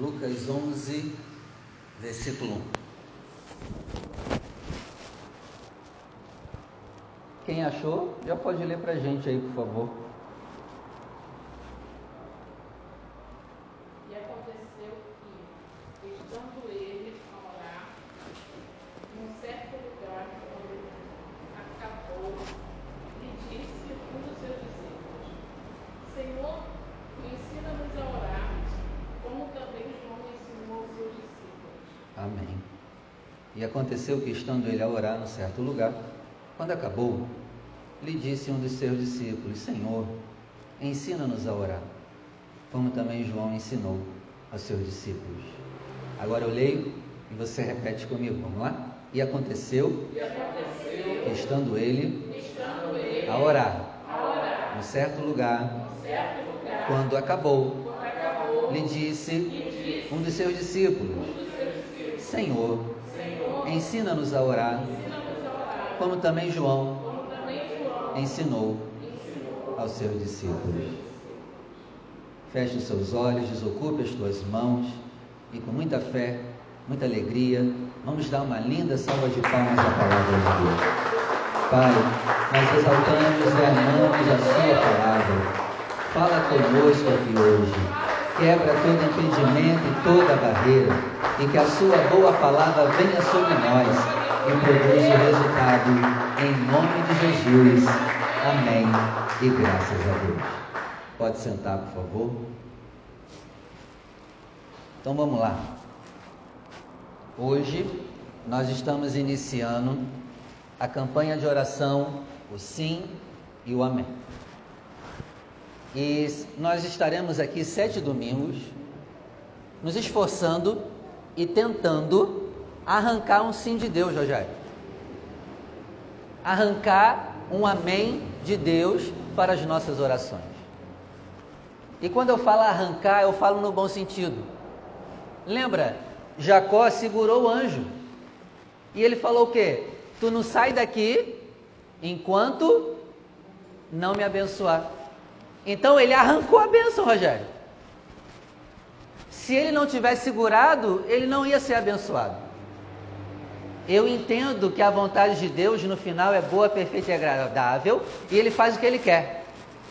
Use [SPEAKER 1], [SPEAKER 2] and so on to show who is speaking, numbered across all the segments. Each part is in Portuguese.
[SPEAKER 1] Lucas 11, versículo 1. Quem achou, já pode ler para a gente aí, por favor.
[SPEAKER 2] E aconteceu que, estando ele a orar, num certo lugar, quando acabou, lhe disse um dos seus discípulos: Senhor, ensina-nos a orar, como também João ensinou aos seus discípulos.
[SPEAKER 1] Amém. E aconteceu que, estando ele a orar no certo lugar, quando acabou, lhe disse um dos seus discípulos: Senhor, ensina-nos a orar, como também João ensinou aos seus discípulos. Agora eu leio e você repete comigo, vamos lá? E aconteceu,
[SPEAKER 2] E aconteceu,
[SPEAKER 1] que, estando ele
[SPEAKER 2] estando ele
[SPEAKER 1] a orar
[SPEAKER 2] a orar,
[SPEAKER 1] no certo lugar,
[SPEAKER 2] num certo lugar,
[SPEAKER 1] quando acabou,
[SPEAKER 2] quando acabou,
[SPEAKER 1] lhe disse
[SPEAKER 2] lhe disse
[SPEAKER 1] um dos seus discípulos:
[SPEAKER 2] um dos seus discípulos:
[SPEAKER 1] Senhor, ensina-nos a orar, como também João ensinou aos seus discípulos. Feche os seus olhos, desocupe as tuas mãos e com muita fé, muita alegria, vamos dar uma linda salva de palmas à palavra de Deus. Pai, nós exaltamos e amamos a Sua palavra. Fala conosco aqui hoje. Quebra todo impedimento e toda barreira. E que a Sua boa palavra venha sobre nós e produza o resultado. Em nome de Jesus. Amém. E graças a Deus. Pode sentar, por favor. Então vamos lá. Hoje nós estamos iniciando a campanha de oração, o sim e o amém. E nós estaremos aqui sete domingos, nos esforçando e tentando arrancar um sim de Deus, Rogério. Arrancar um amém de Deus para as nossas orações. E quando eu falo arrancar, eu falo no bom sentido. Lembra? Jacó segurou o anjo. E ele falou o quê? Tu não sai daqui enquanto não me abençoar. Então ele arrancou a bênção, Rogério. Se ele não tivesse segurado, ele não ia ser abençoado. Eu entendo que a vontade de Deus no final é boa, perfeita e agradável, e ele faz o que ele quer.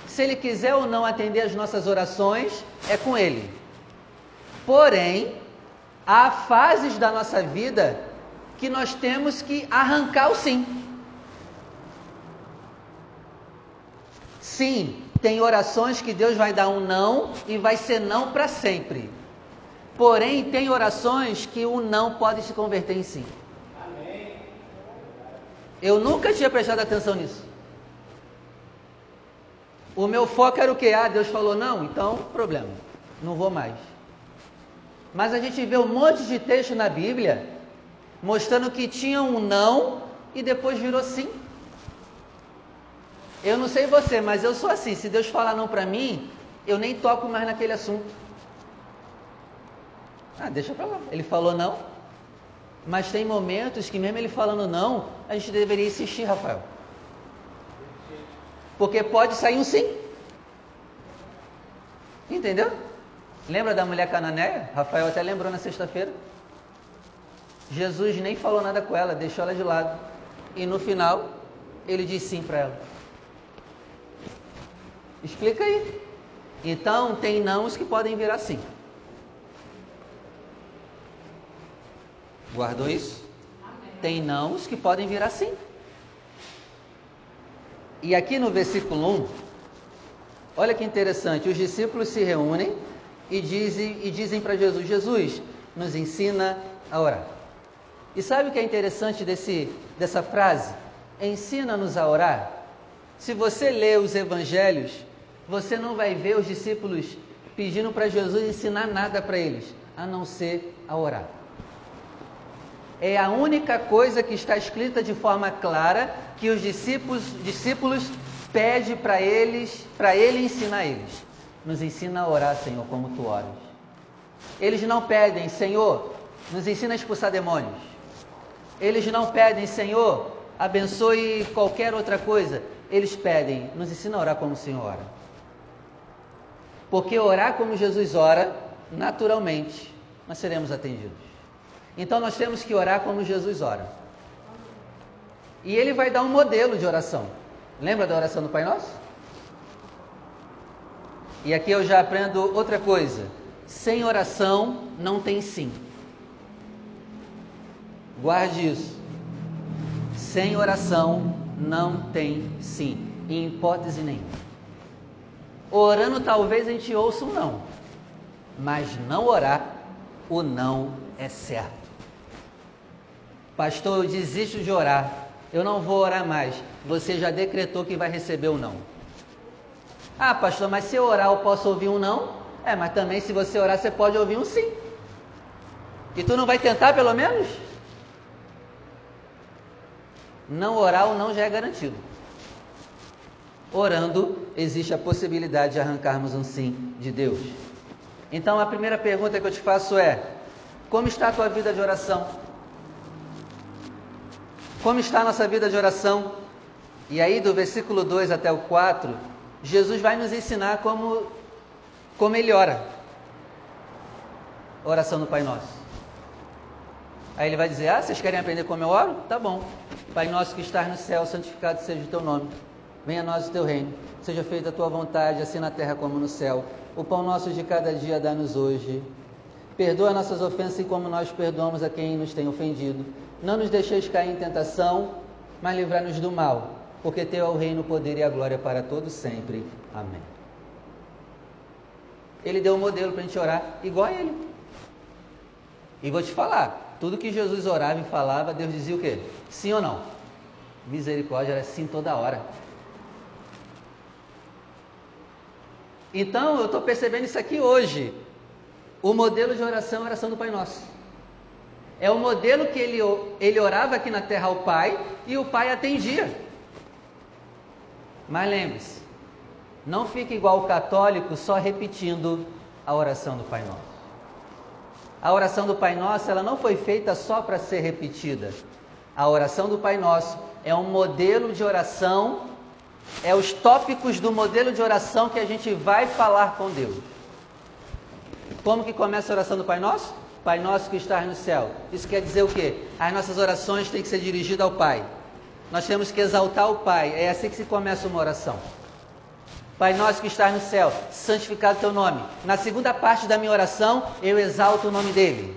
[SPEAKER 1] Se ele quiser ou não atender as nossas orações, é com ele. Porém, há fases da nossa vida que nós temos que arrancar o sim. Sim, tem orações que Deus vai dar um não e vai ser não para sempre. Porém, tem orações que o não pode se converter em sim. Eu nunca tinha prestado atenção nisso. O meu foco era o que? Ah, Deus falou não, então problema, não vou mais. Mas a gente vê um monte de texto na Bíblia mostrando que tinha um não e depois virou sim. Eu não sei você, mas eu sou assim. Se Deus falar não para mim, eu nem toco mais naquele assunto. Ah, deixa para lá. Ele falou não. Mas tem momentos que mesmo ele falando não, a gente deveria insistir, Rafael. Porque pode sair um sim. Entendeu? Lembra da mulher cananeia? Rafael até lembrou na sexta-feira. Jesus nem falou nada com ela, deixou ela de lado. E no final, ele disse sim para ela. Explica aí. Então, tem nãos que podem virar sim. Guardou isso? Tem nãos que podem virar sim. E aqui no versículo 1, olha que interessante: os discípulos se reúnem e dizem, e dizem para Jesus: Jesus, nos ensina a orar. E sabe o que é interessante desse, dessa frase? Ensina-nos a orar. Se você lê os evangelhos, você não vai ver os discípulos pedindo para Jesus ensinar nada para eles, a não ser a orar. É a única coisa que está escrita de forma clara que os discípulos, discípulos pedem para eles, para ele ensinar eles. Nos ensina a orar, Senhor, como tu oras. Eles não pedem, Senhor, nos ensina a expulsar demônios. Eles não pedem, Senhor, abençoe qualquer outra coisa. Eles pedem, nos ensina a orar como o Senhor ora. Porque orar como Jesus ora, naturalmente, nós seremos atendidos. Então nós temos que orar como Jesus ora. E ele vai dar um modelo de oração. Lembra da oração do Pai Nosso? E aqui eu já aprendo outra coisa. Sem oração não tem sim. Guarde isso. Sem oração não tem sim, em hipótese nenhuma. Orando talvez a gente ouça um não, mas não orar, o não é certo. Pastor, eu desisto de orar, eu não vou orar mais. Você já decretou que vai receber o não. Ah, pastor, mas se eu orar eu posso ouvir um não? É, mas também se você orar você pode ouvir um sim. E tu não vai tentar pelo menos? Não orar ou não já é garantido. Orando, existe a possibilidade de arrancarmos um sim de Deus. Então a primeira pergunta que eu te faço é: como está a tua vida de oração? Como está a nossa vida de oração? E aí, do versículo 2 até o 4, Jesus vai nos ensinar como, como ele ora. Oração do Pai Nosso. Aí ele vai dizer: Ah, vocês querem aprender como eu oro? Tá bom. Pai nosso que estás no céu, santificado seja o teu nome. Venha a nós o teu reino. Seja feita a tua vontade, assim na terra como no céu. O pão nosso de cada dia dá-nos hoje. Perdoa nossas ofensas, como nós perdoamos a quem nos tem ofendido. Não nos deixeis cair em tentação, mas livrai-nos do mal, porque teu é o reino, o poder e a glória para todos sempre. Amém. Ele deu um modelo para a gente orar igual a ele. E vou te falar, tudo que Jesus orava e falava, Deus dizia o quê? Sim ou não? Misericórdia era sim toda hora. Então eu estou percebendo isso aqui hoje. O modelo de oração é a oração do Pai Nosso. É o modelo que ele, ele orava aqui na terra ao Pai e o Pai atendia. Mas lembre-se, não fique igual o católico só repetindo a oração do Pai Nosso. A oração do Pai Nosso, ela não foi feita só para ser repetida. A oração do Pai Nosso é um modelo de oração, é os tópicos do modelo de oração que a gente vai falar com Deus. Como que começa a oração do Pai Nosso? Pai Nosso que estás no céu. Isso quer dizer o quê? As nossas orações têm que ser dirigidas ao Pai. Nós temos que exaltar o Pai. É assim que se começa uma oração. Pai nosso que estás no céu, santificado teu nome. Na segunda parte da minha oração, eu exalto o nome dele.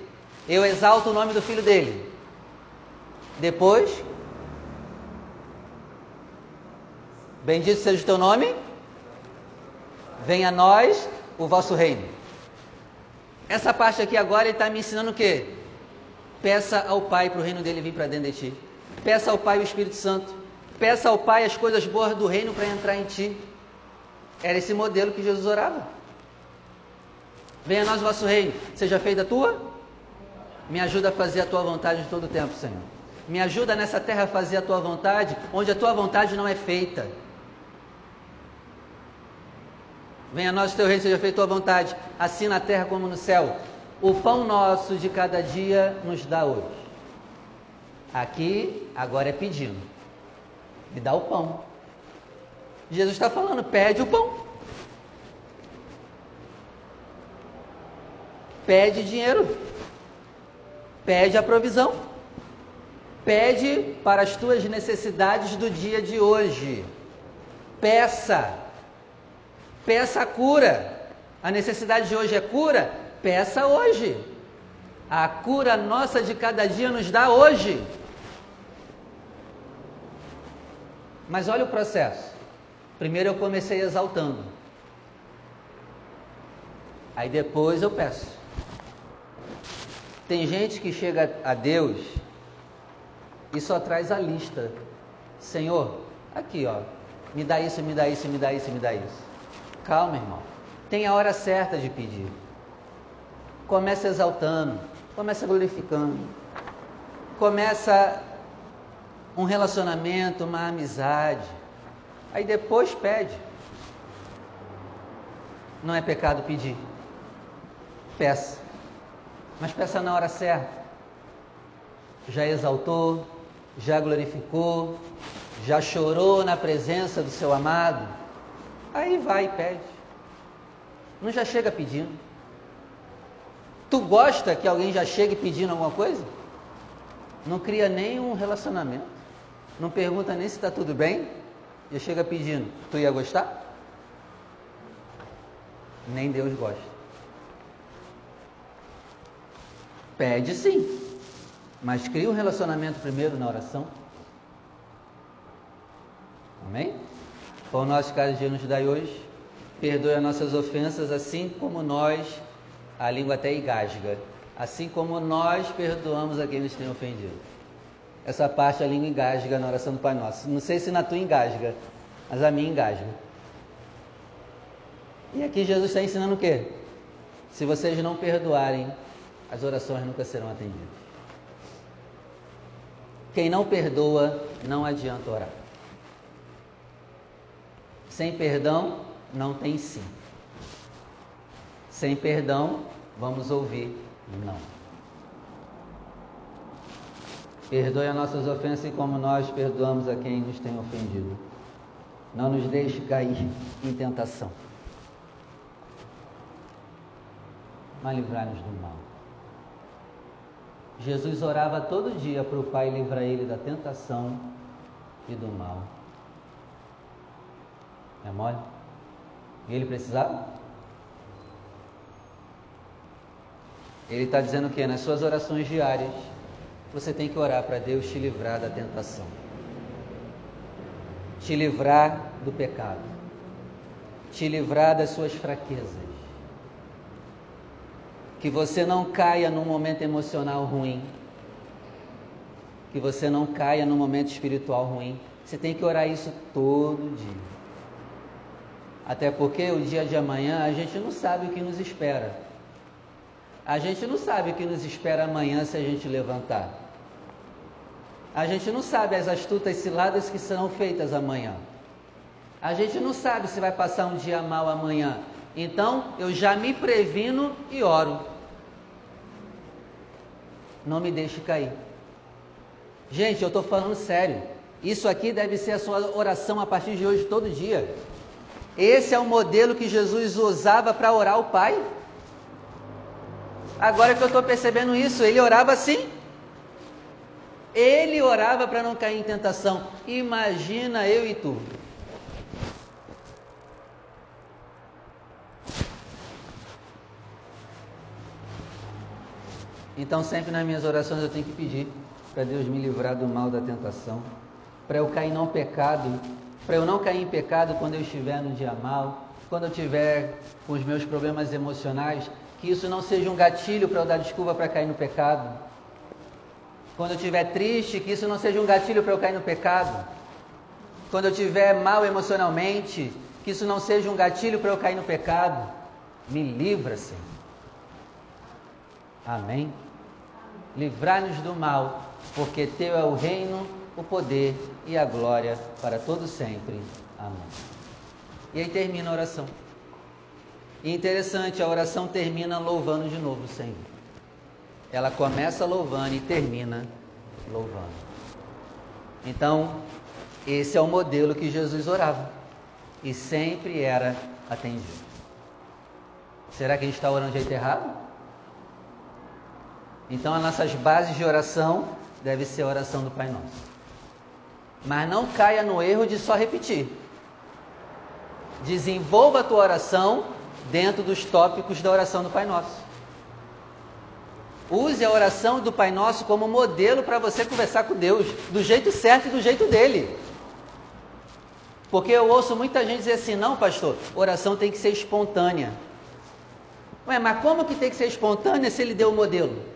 [SPEAKER 1] Eu exalto o nome do filho dele. Depois, bendito seja o teu nome. Venha a nós o vosso reino. Essa parte aqui agora ele está me ensinando o quê? Peça ao Pai para o reino dele vir para dentro de ti. Peça ao Pai o Espírito Santo. Peça ao Pai as coisas boas do reino para entrar em ti. Era esse modelo que Jesus orava. Venha a nós o vosso reino, seja feita a tua. Me ajuda a fazer a tua vontade de todo o tempo, Senhor. Me ajuda nessa terra a fazer a tua vontade, onde a tua vontade não é feita. Venha a nós teu reino, seja feita tua vontade, assim na terra como no céu. O pão nosso de cada dia nos dá hoje. Aqui, agora é pedindo. Me dá o pão. Jesus está falando: pede o pão. Pede dinheiro. Pede a provisão. Pede para as tuas necessidades do dia de hoje. Peça. Peça a cura. A necessidade de hoje é cura? Peça hoje. A cura nossa de cada dia nos dá hoje. Mas olha o processo. Primeiro eu comecei exaltando. Aí depois eu peço. Tem gente que chega a Deus e só traz a lista. Senhor, aqui ó, me dá isso, me dá isso, me dá isso, me dá isso. Calma, irmão. Tem a hora certa de pedir. Começa exaltando, começa glorificando. Começa um relacionamento, uma amizade Aí depois pede. Não é pecado pedir. Peça. Mas peça na hora certa. Já exaltou, já glorificou, já chorou na presença do seu amado. Aí vai e pede. Não já chega pedindo. Tu gosta que alguém já chegue pedindo alguma coisa? Não cria nem um relacionamento. Não pergunta nem se está tudo bem. Já chega pedindo. Tu ia gostar? Nem Deus gosta. Pede sim, mas cria um relacionamento primeiro na oração. Amém? Pão nosso cada dia nos dai hoje. Perdoe as nossas ofensas, assim como nós, a língua até engasga, assim como nós perdoamos a quem nos tem ofendido. Essa parte a língua engasga na oração do Pai Nosso. Não sei se na tua engasga, mas a minha engasga. E aqui Jesus está ensinando o quê? Se vocês não perdoarem, as orações nunca serão atendidas. Quem não perdoa, não adianta orar. Sem perdão, não tem sim. Sem perdão, vamos ouvir não. Perdoe as nossas ofensas como nós perdoamos a quem nos tem ofendido. Não nos deixe cair em tentação. Mas livrai-nos do mal. Jesus orava todo dia para o Pai livrar ele da tentação e do mal. É mole? E ele precisava? Ele está dizendo que? Nas suas orações diárias, você tem que orar para Deus te livrar da tentação, te livrar do pecado, te livrar das suas fraquezas. Que você não caia num momento emocional ruim, que você não caia num momento espiritual ruim. Você tem que orar isso todo dia. Até porque o dia de amanhã a gente não sabe o que nos espera. A gente não sabe o que nos espera amanhã se a gente levantar. A gente não sabe as astutas ciladas que serão feitas amanhã. A gente não sabe se vai passar um dia mal amanhã. Então eu já me previno e oro. Não me deixe cair. Gente, eu estou falando sério. Isso aqui deve ser a sua oração a partir de hoje, todo dia. Esse é o modelo que Jesus usava para orar ao Pai. Agora que eu estou percebendo isso, ele orava assim. Ele orava para não cair em tentação. Imagina eu e tu. Então, sempre nas minhas orações eu tenho que pedir para Deus me livrar do mal da tentação, para eu cair não pecado para eu não cair em pecado quando eu estiver no dia mal, quando eu tiver com os meus problemas emocionais, que isso não seja um gatilho para eu dar desculpa para cair no pecado. Quando eu estiver triste, que isso não seja um gatilho para eu cair no pecado. Quando eu estiver mal emocionalmente, que isso não seja um gatilho para eu cair no pecado. Me livra, Senhor. Amém? Livrar-nos do mal, porque Teu é o reino, o poder e a glória para todo sempre. Amém. E aí termina a oração. E interessante, a oração termina louvando de novo o Senhor. Ela começa louvando e termina louvando. Então, esse é o modelo que Jesus orava e sempre era atendido. Será que a gente está orando de jeito errado? Então, as nossas bases de oração deve ser a oração do Pai Nosso. Mas não caia no erro de só repetir. Desenvolva a tua oração dentro dos tópicos da oração do Pai Nosso. Use a oração do Pai Nosso como modelo para você conversar com Deus, do jeito certo e do jeito dele. Porque eu ouço muita gente dizer assim: não, pastor, oração tem que ser espontânea. Ué, mas como que tem que ser espontânea se ele deu o modelo?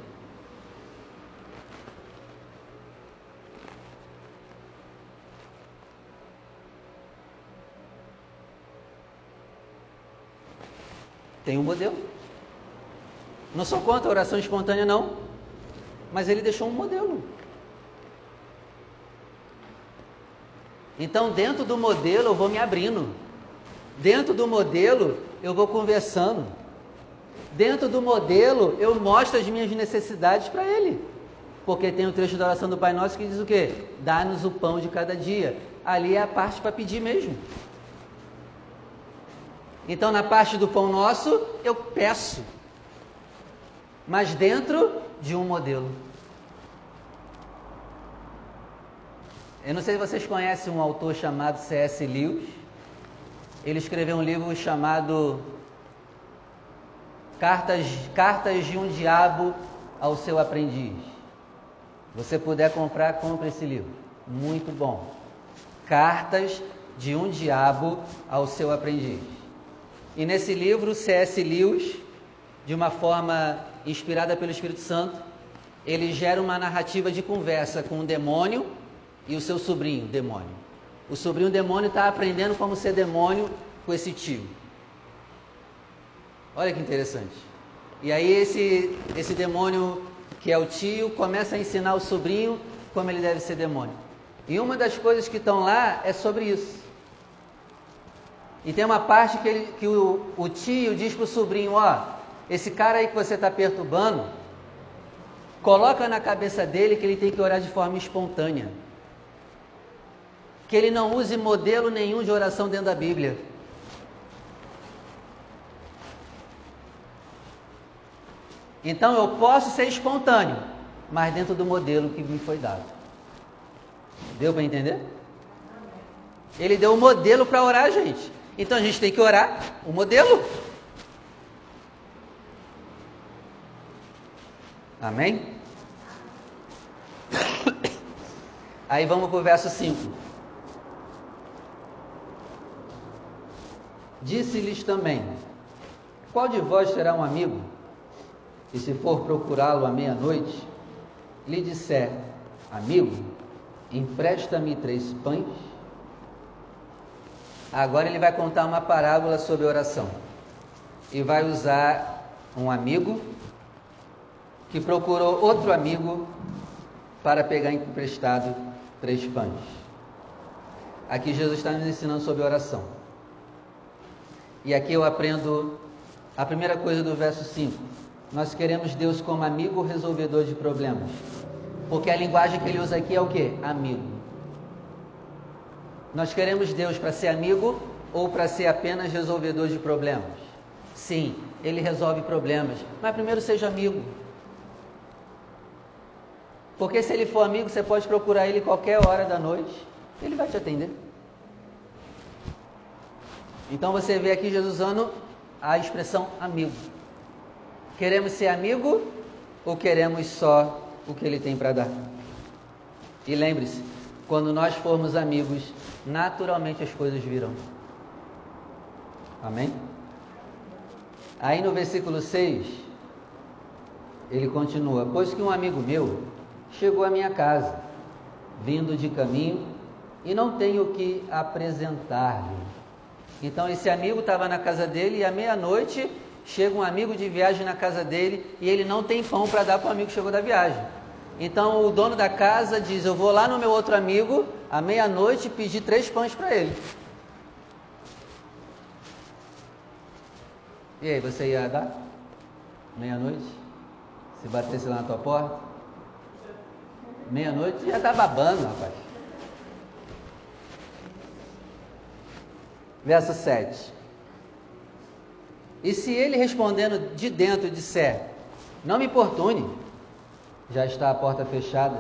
[SPEAKER 1] Tem um modelo. Não sou contra a oração espontânea, não. Mas ele deixou um modelo. Então, dentro do modelo, eu vou me abrindo. Dentro do modelo, eu vou conversando. Dentro do modelo, eu mostro as minhas necessidades para ele. Porque tem o trecho da oração do Pai Nosso que diz o quê? Dá-nos o pão de cada dia. Ali é a parte para pedir mesmo. Então, na parte do pão nosso, eu peço. mas dentro de um modelo. Eu não sei se vocês conhecem um autor chamado C.S. Lewis. Ele escreveu um livro chamado Cartas, Cartas de um Diabo ao Seu Aprendiz. Se você puder comprar, compre esse livro. Muito bom. Cartas de um Diabo ao Seu Aprendiz. E nesse livro, C.S. Lewis, de uma forma inspirada pelo Espírito Santo, ele gera uma narrativa de conversa com o demônio e o seu sobrinho, demônio. O sobrinho demônio está aprendendo como ser demônio com esse tio. Olha que interessante. E aí esse, esse demônio que é o tio começa a ensinar o sobrinho como ele deve ser demônio. E uma das coisas que estão lá é sobre isso. E tem uma parte que, ele, que o, o tio diz para o sobrinho, ó, esse cara aí que você está perturbando, coloca na cabeça dele que ele tem que orar de forma espontânea que ele não use modelo nenhum de oração dentro da Bíblia. Então eu posso ser espontâneo, mas dentro do modelo que me foi dado. Deu para entender? Ele deu o um modelo para orar gente. Então a gente tem que orar o modelo. Amém? Aí vamos para o verso 5. Disse-lhes também: Qual de vós será um amigo? E se for procurá-lo à meia-noite, lhe disser: Amigo, empresta-me três pães? Agora ele vai contar uma parábola sobre oração. E vai usar um amigo que procurou outro amigo para pegar emprestado três pães. Aqui Jesus está nos ensinando sobre oração. E aqui eu aprendo a primeira coisa do verso 5. Nós queremos Deus como amigo resolvedor de problemas. Porque a linguagem que ele usa aqui é o que? Amigo. Nós queremos Deus para ser amigo ou para ser apenas resolvedor de problemas? Sim, ele resolve problemas, mas primeiro seja amigo. Porque se ele for amigo, você pode procurar ele qualquer hora da noite, ele vai te atender. Então você vê aqui Jesus usando a expressão amigo. Queremos ser amigo ou queremos só o que ele tem para dar? E lembre-se, quando nós formos amigos, naturalmente as coisas virão. Amém? Aí no versículo 6, ele continua: Pois que um amigo meu chegou à minha casa, vindo de caminho, e não tenho o que apresentar-lhe. Então esse amigo estava na casa dele e à meia-noite chega um amigo de viagem na casa dele e ele não tem pão para dar para o amigo que chegou da viagem. Então o dono da casa diz: Eu vou lá no meu outro amigo à meia-noite pedir três pães para ele. E aí, você ia dar? Meia-noite? Se batesse lá na tua porta? Meia-noite ia estar tá babando, rapaz. verso 7. E se ele respondendo de dentro disser: Não me importune, já está a porta fechada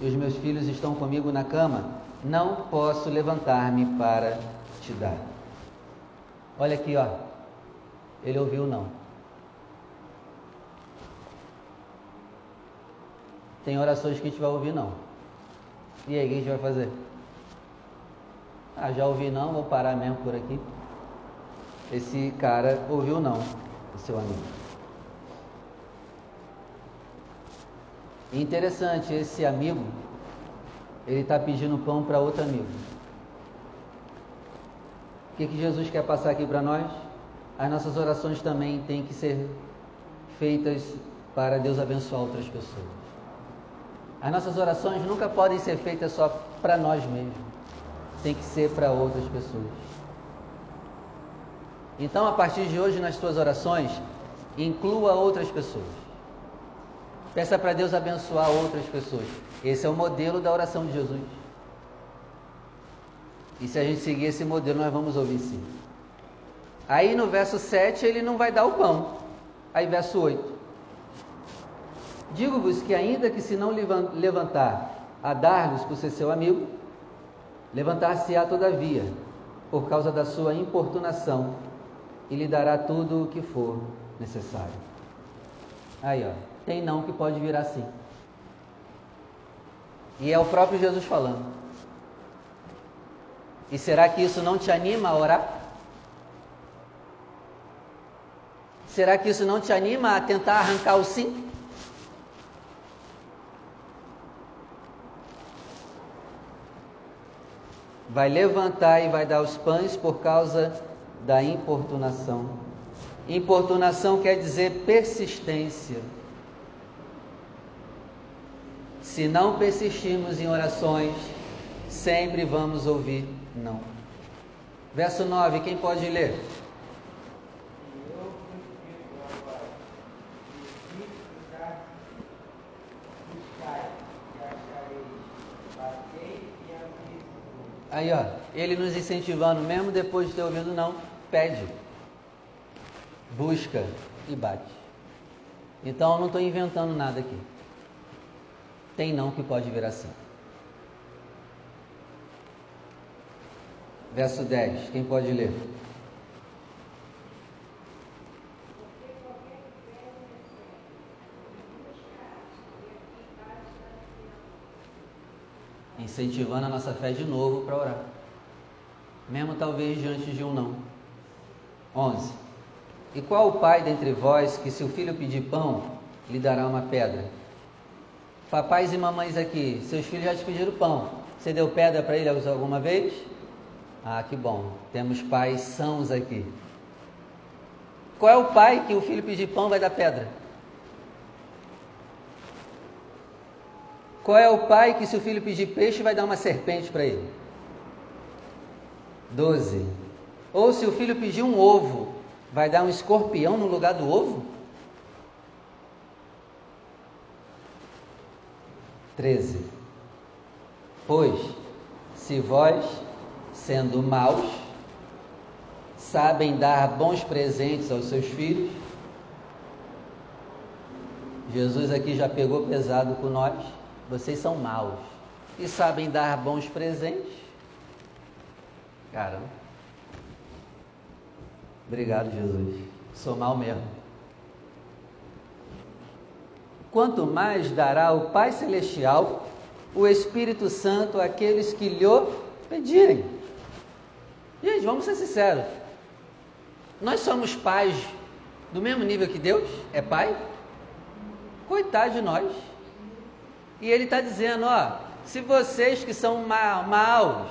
[SPEAKER 1] e os meus filhos estão comigo na cama, não posso levantar-me para te dar. Olha aqui, ó. Ele ouviu não. Tem orações que a gente vai ouvir não. E aí, o que a gente vai fazer? Ah, já ouvi não, vou parar mesmo por aqui. Esse cara ouviu não, o seu amigo. Interessante, esse amigo, ele está pedindo pão para outro amigo. O que, que Jesus quer passar aqui para nós? As nossas orações também têm que ser feitas para Deus abençoar outras pessoas. As nossas orações nunca podem ser feitas só para nós mesmos tem que ser para outras pessoas. Então, a partir de hoje, nas suas orações, inclua outras pessoas. Peça para Deus abençoar outras pessoas. Esse é o modelo da oração de Jesus. E se a gente seguir esse modelo, nós vamos ouvir sim. Aí no verso 7 ele não vai dar o pão. Aí verso 8. Digo-vos que, ainda que se não levantar a dar-lhes por ser seu amigo, levantar-se-á todavia, por causa da sua importunação, e lhe dará tudo o que for necessário. Aí, ó, tem não que pode vir assim. E é o próprio Jesus falando. E será que isso não te anima a orar? Será que isso não te anima a tentar arrancar o sim? Vai levantar e vai dar os pães por causa da importunação. Importunação quer dizer persistência. Se não persistirmos em orações, sempre vamos ouvir não. Verso 9, quem pode ler? Aí, ó, ele nos incentivando, mesmo depois de ter ouvido não, pede, busca e bate. Então, eu não estou inventando nada aqui. Tem não que pode vir assim. Verso 10, quem pode ler? incentivando a nossa fé de novo para orar. Mesmo talvez diante de um não. 11. E qual o pai dentre vós que, se o filho pedir pão, lhe dará uma pedra? Papais e mamães aqui, seus filhos já te pediram pão. Você deu pedra para ele alguma vez? Ah, que bom. Temos pais sãos aqui. Qual é o pai que o filho pedir pão vai dar pedra? Qual é o pai que, se o filho pedir peixe, vai dar uma serpente para ele? 12. Ou se o filho pedir um ovo, vai dar um escorpião no lugar do ovo? 13. Pois, se vós, sendo maus, sabem dar bons presentes aos seus filhos, Jesus aqui já pegou pesado com nós vocês são maus e sabem dar bons presentes. Caramba. Obrigado, Jesus. Sou mal mesmo. Quanto mais dará o Pai Celestial o Espírito Santo àqueles que lhe pedirem. Gente, vamos ser sinceros. Nós somos pais do mesmo nível que Deus é pai? Coitado de nós. E ele está dizendo: ó, se vocês que são mal, maus,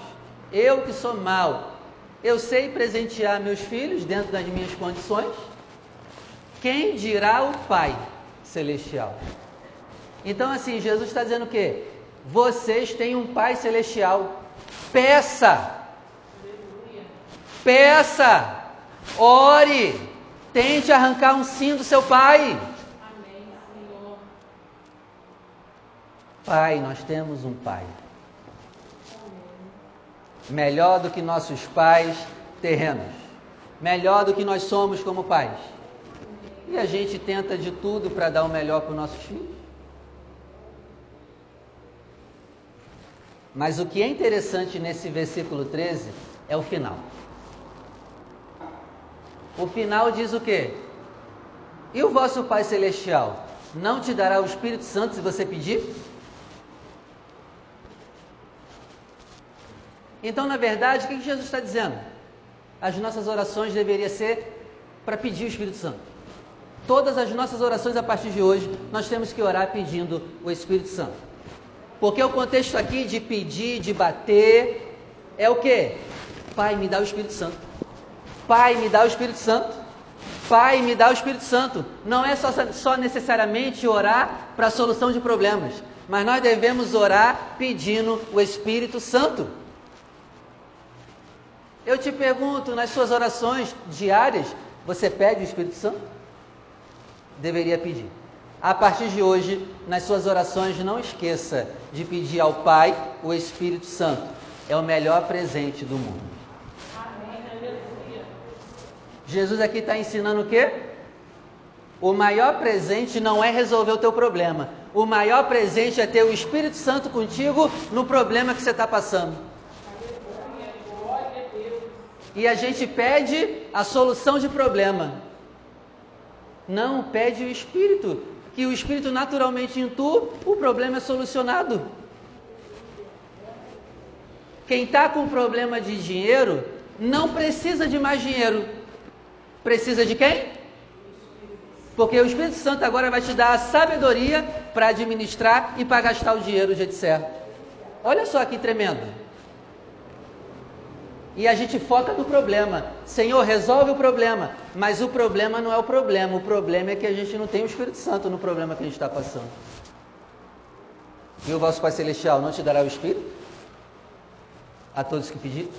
[SPEAKER 1] eu que sou mal, eu sei presentear meus filhos dentro das minhas condições, quem dirá o Pai Celestial? Então, assim, Jesus está dizendo o quê? Vocês têm um Pai Celestial. Peça. Peça. Ore. Tente arrancar um sim do seu Pai. Pai, nós temos um Pai. Melhor do que nossos pais terrenos. Melhor do que nós somos como pais. E a gente tenta de tudo para dar o melhor para os nossos filhos. Mas o que é interessante nesse versículo 13 é o final. O final diz o quê? E o vosso Pai Celestial não te dará o Espírito Santo se você pedir? Então, na verdade, o que Jesus está dizendo? As nossas orações deveriam ser para pedir o Espírito Santo. Todas as nossas orações a partir de hoje, nós temos que orar pedindo o Espírito Santo. Porque o contexto aqui de pedir, de bater, é o que? Pai, me dá o Espírito Santo. Pai, me dá o Espírito Santo. Pai, me dá o Espírito Santo. Não é só, só necessariamente orar para a solução de problemas, mas nós devemos orar pedindo o Espírito Santo. Eu te pergunto, nas suas orações diárias, você pede o Espírito Santo? Deveria pedir. A partir de hoje, nas suas orações, não esqueça de pedir ao Pai o Espírito Santo. É o melhor presente do mundo. Jesus aqui está ensinando o quê? O maior presente não é resolver o teu problema. O maior presente é ter o Espírito Santo contigo no problema que você está passando. E a gente pede a solução de problema. Não, pede o Espírito. Que o Espírito naturalmente tu, o problema é solucionado. Quem está com problema de dinheiro não precisa de mais dinheiro. Precisa de quem? Porque o Espírito Santo agora vai te dar a sabedoria para administrar e para gastar o dinheiro do jeito certo. Olha só que tremendo. E a gente foca no problema. Senhor, resolve o problema. Mas o problema não é o problema. O problema é que a gente não tem o Espírito Santo no problema que a gente está passando. E o vosso Pai Celestial não te dará o Espírito? A todos que pedirem?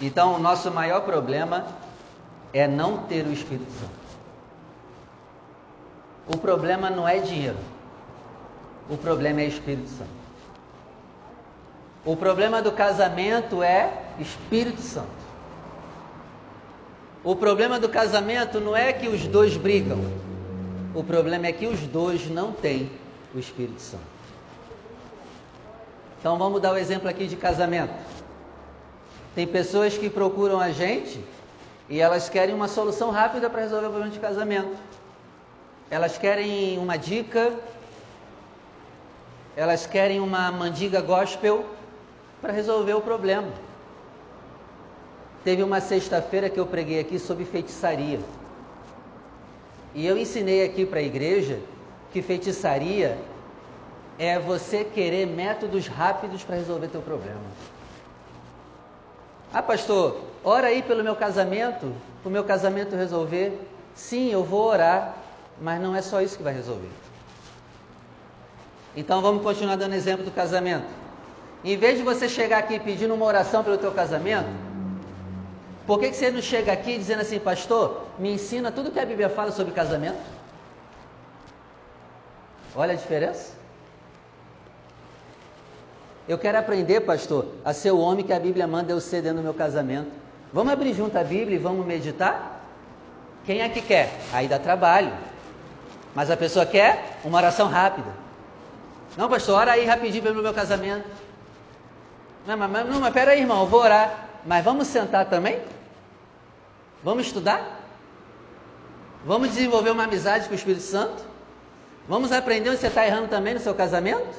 [SPEAKER 1] Então, o nosso maior problema é não ter o Espírito Santo. O problema não é dinheiro. O problema é Espírito Santo. O problema do casamento é Espírito Santo. O problema do casamento não é que os dois brigam. O problema é que os dois não têm o Espírito Santo. Então vamos dar o um exemplo aqui de casamento. Tem pessoas que procuram a gente e elas querem uma solução rápida para resolver o problema de casamento. Elas querem uma dica, elas querem uma mandiga gospel para resolver o problema. Teve uma sexta-feira que eu preguei aqui sobre feitiçaria. E eu ensinei aqui para a igreja que feitiçaria é você querer métodos rápidos para resolver teu problema. Ah, pastor, ora aí pelo meu casamento, o meu casamento resolver. Sim, eu vou orar, mas não é só isso que vai resolver. Então vamos continuar dando exemplo do casamento. Em vez de você chegar aqui pedindo uma oração pelo teu casamento, por que, que você não chega aqui dizendo assim, pastor, me ensina tudo que a Bíblia fala sobre casamento? Olha a diferença. Eu quero aprender, pastor, a ser o homem que a Bíblia manda eu ser dentro do meu casamento. Vamos abrir junto a Bíblia e vamos meditar? Quem é que quer? Aí dá trabalho. Mas a pessoa quer uma oração rápida. Não, pastor, ora aí rapidinho pelo meu casamento. Não, mas, não, mas pera aí, irmão, eu vou orar. Mas vamos sentar também? Vamos estudar? Vamos desenvolver uma amizade com o Espírito Santo? Vamos aprender onde você está errando também no seu casamento?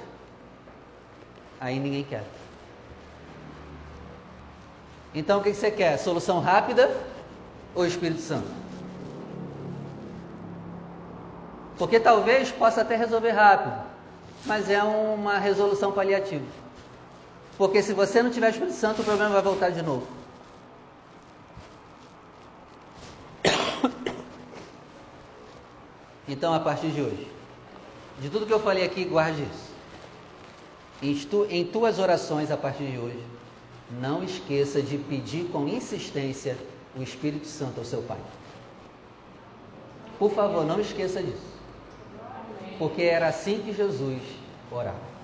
[SPEAKER 1] Aí ninguém quer. Então o que você quer? Solução rápida ou Espírito Santo? Porque talvez possa até resolver rápido, mas é uma resolução paliativa. Porque se você não tiver Espírito Santo, o problema vai voltar de novo. Então, a partir de hoje, de tudo que eu falei aqui, guarde isso. Em, tu, em tuas orações a partir de hoje, não esqueça de pedir com insistência o Espírito Santo ao seu Pai. Por favor, não esqueça disso. Porque era assim que Jesus orava.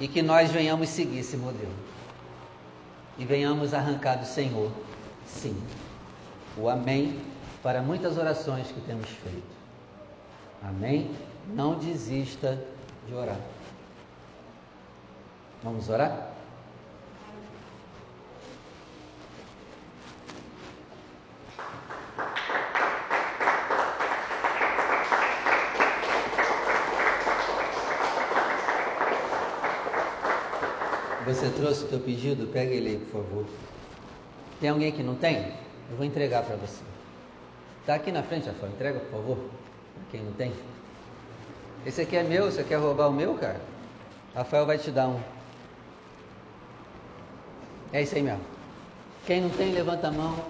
[SPEAKER 1] E que nós venhamos seguir esse modelo. E venhamos arrancar do Senhor, sim, o Amém para muitas orações que temos feito. Amém? Não desista de orar. Vamos orar? Você trouxe o teu pedido? Pega ele aí, por favor. Tem alguém que não tem? Eu vou entregar para você. Está aqui na frente, Rafael. Entrega, por favor. Para quem não tem. Esse aqui é meu, você quer roubar o meu, cara? Rafael vai te dar um. É isso aí mesmo. Quem não tem, levanta a mão.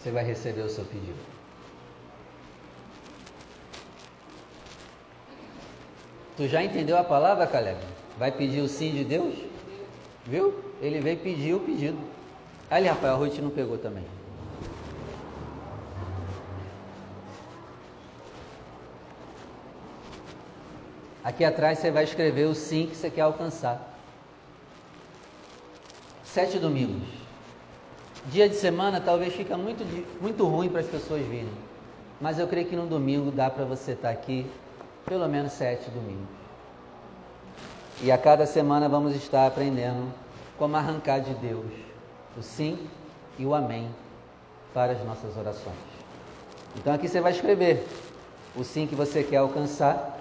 [SPEAKER 1] Você vai receber o seu pedido. Tu já entendeu a palavra, Caleb? Vai pedir o sim de Deus? Viu? Ele veio pedir o pedido. Ali, Rafael, a Ruth não pegou também. Aqui atrás você vai escrever o sim que você quer alcançar. sete domingos. Dia de semana talvez fica muito, muito ruim para as pessoas virem. Mas eu creio que no domingo dá para você estar aqui pelo menos sete domingos. E a cada semana vamos estar aprendendo como arrancar de Deus o sim e o amém para as nossas orações. Então aqui você vai escrever o sim que você quer alcançar.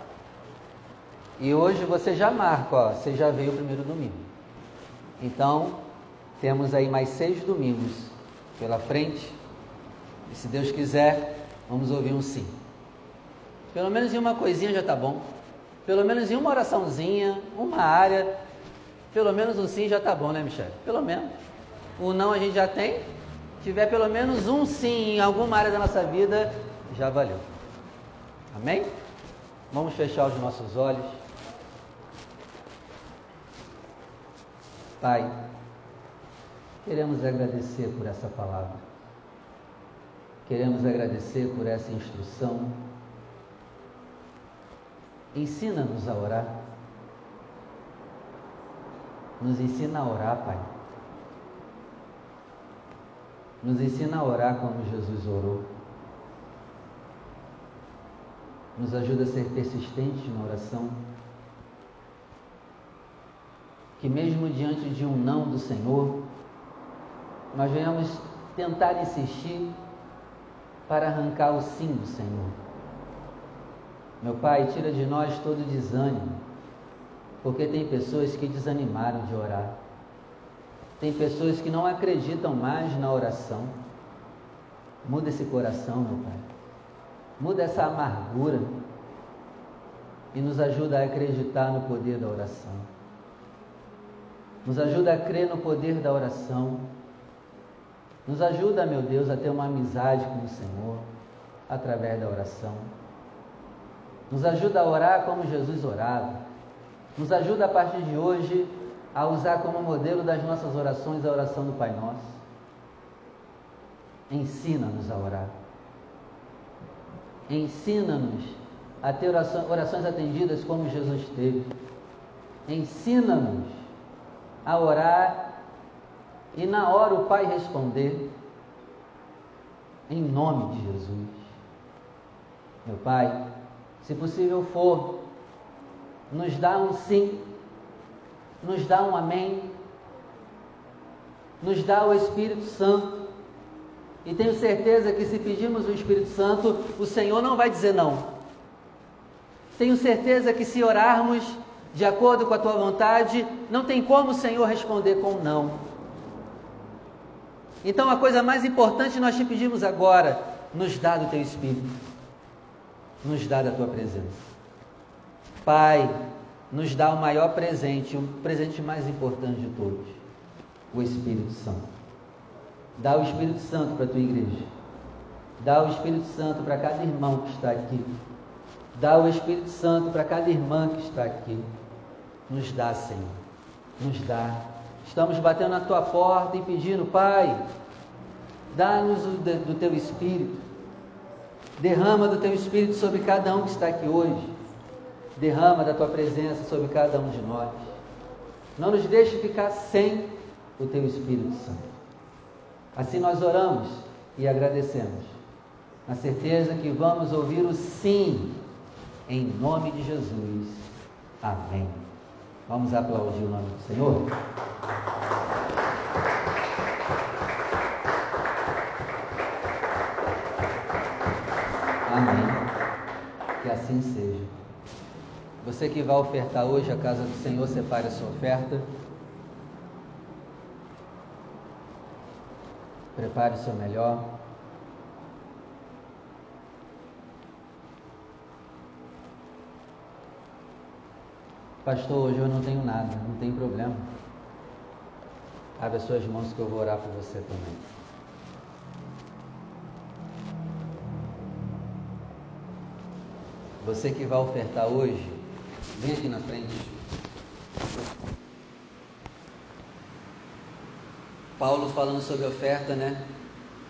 [SPEAKER 1] E hoje você já marca, ó, você já veio o primeiro domingo. Então, temos aí mais seis domingos pela frente. E se Deus quiser, vamos ouvir um sim. Pelo menos em uma coisinha já está bom. Pelo menos em uma oraçãozinha, uma área. Pelo menos um sim já está bom, né, Michele? Pelo menos. O não a gente já tem. Tiver pelo menos um sim em alguma área da nossa vida, já valeu. Amém? Vamos fechar os nossos olhos. Pai, queremos agradecer por essa palavra. Queremos agradecer por essa instrução. Ensina-nos a orar. Nos ensina a orar, Pai. Nos ensina a orar como Jesus orou. Nos ajuda a ser persistente na oração que mesmo diante de um não do Senhor, nós venhamos tentar insistir para arrancar o sim do Senhor. Meu Pai, tira de nós todo desânimo, porque tem pessoas que desanimaram de orar. Tem pessoas que não acreditam mais na oração. Muda esse coração, meu Pai. Muda essa amargura e nos ajuda a acreditar no poder da oração. Nos ajuda a crer no poder da oração. Nos ajuda, meu Deus, a ter uma amizade com o Senhor através da oração. Nos ajuda a orar como Jesus orava. Nos ajuda a partir de hoje a usar como modelo das nossas orações a oração do Pai Nosso. Ensina-nos a orar. Ensina-nos a ter orações atendidas como Jesus teve. Ensina-nos a orar e na hora o Pai responder, em nome de Jesus. Meu Pai, se possível for, nos dá um sim, nos dá um amém, nos dá o Espírito Santo. E tenho certeza que se pedirmos o Espírito Santo, o Senhor não vai dizer não. Tenho certeza que se orarmos de acordo com a tua vontade, não tem como o Senhor responder com não. Então a coisa mais importante nós te pedimos agora, nos dá do teu Espírito, nos dá da tua presença. Pai, nos dá o maior presente, o presente mais importante de todos, o Espírito Santo. Dá o Espírito Santo para a tua igreja. Dá o Espírito Santo para cada irmão que está aqui. Dá o Espírito Santo para cada irmã que está aqui. Nos dá, Senhor. Nos dá. Estamos batendo na tua porta e pedindo, Pai, dá-nos do teu Espírito. Derrama do teu Espírito sobre cada um que está aqui hoje. Derrama da tua presença sobre cada um de nós. Não nos deixe ficar sem o teu Espírito Santo. Assim nós oramos e agradecemos, na certeza que vamos ouvir o sim, em nome de Jesus. Amém. Vamos aplaudir o nome do Senhor? Assim seja. Você que vai ofertar hoje a casa do Senhor, separe a sua oferta. Prepare o seu melhor. Pastor, hoje eu não tenho nada, não tem problema. Abre as suas mãos que eu vou orar por você também. Você que vai ofertar hoje, vem aqui na frente. Paulo falando sobre oferta, né?